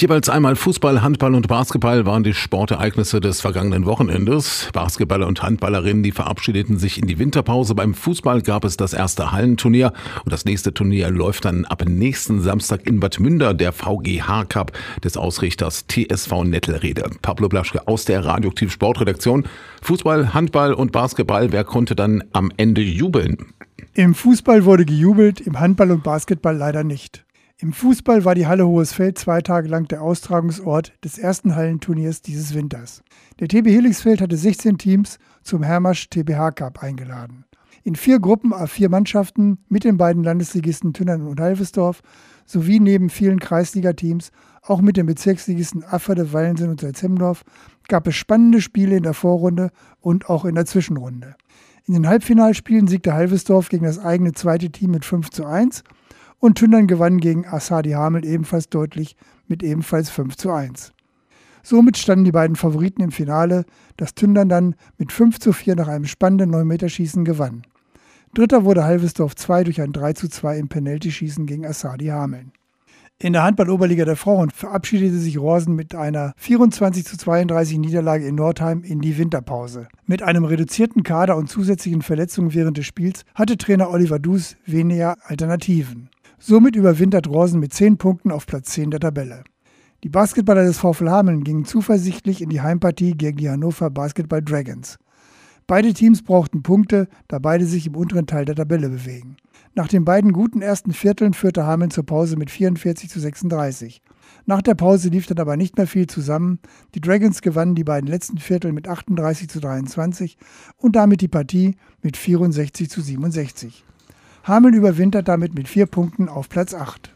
Jeweils einmal Fußball, Handball und Basketball waren die Sportereignisse des vergangenen Wochenendes. Basketballer und Handballerinnen, die verabschiedeten sich in die Winterpause. Beim Fußball gab es das erste Hallenturnier und das nächste Turnier läuft dann ab nächsten Samstag in Bad Münder, der VGH Cup des Ausrichters TSV Nettelrede. Pablo Blaschke aus der Radioaktiv Sportredaktion. Fußball, Handball und Basketball, wer konnte dann am Ende jubeln? Im Fußball wurde gejubelt, im Handball und Basketball leider nicht. Im Fußball war die Halle Hohes Feld zwei Tage lang der Austragungsort des ersten Hallenturniers dieses Winters. Der TB Helixfeld hatte 16 Teams zum Hermasch TBH Cup eingeladen. In vier Gruppen a vier Mannschaften mit den beiden Landesligisten Tünnern und Halvesdorf sowie neben vielen Kreisligateams auch mit den Bezirksligisten Afferde, Wallensen und Salzhemdorf gab es spannende Spiele in der Vorrunde und auch in der Zwischenrunde. In den Halbfinalspielen siegte Halvesdorf gegen das eigene zweite Team mit 5 zu 1 und Tündern gewann gegen Assadi Hamel ebenfalls deutlich mit ebenfalls 5 zu 1. Somit standen die beiden Favoriten im Finale, das Tündern dann mit 5 zu 4 nach einem spannenden 9-Meter-Schießen gewann. Dritter wurde Halvesdorf 2 durch ein 3 zu 2 im Penalty-Schießen gegen Assadi Hameln. In der Handball-Oberliga der Frauen verabschiedete sich Rosen mit einer 24 zu 32 Niederlage in Nordheim in die Winterpause. Mit einem reduzierten Kader und zusätzlichen Verletzungen während des Spiels hatte Trainer Oliver Dus weniger Alternativen. Somit überwintert Rosen mit 10 Punkten auf Platz 10 der Tabelle. Die Basketballer des VfL Hameln gingen zuversichtlich in die Heimpartie gegen die Hannover Basketball Dragons. Beide Teams brauchten Punkte, da beide sich im unteren Teil der Tabelle bewegen. Nach den beiden guten ersten Vierteln führte Hameln zur Pause mit 44 zu 36. Nach der Pause lief dann aber nicht mehr viel zusammen. Die Dragons gewannen die beiden letzten Viertel mit 38 zu 23 und damit die Partie mit 64 zu 67. Hameln überwintert damit mit vier Punkten auf Platz 8.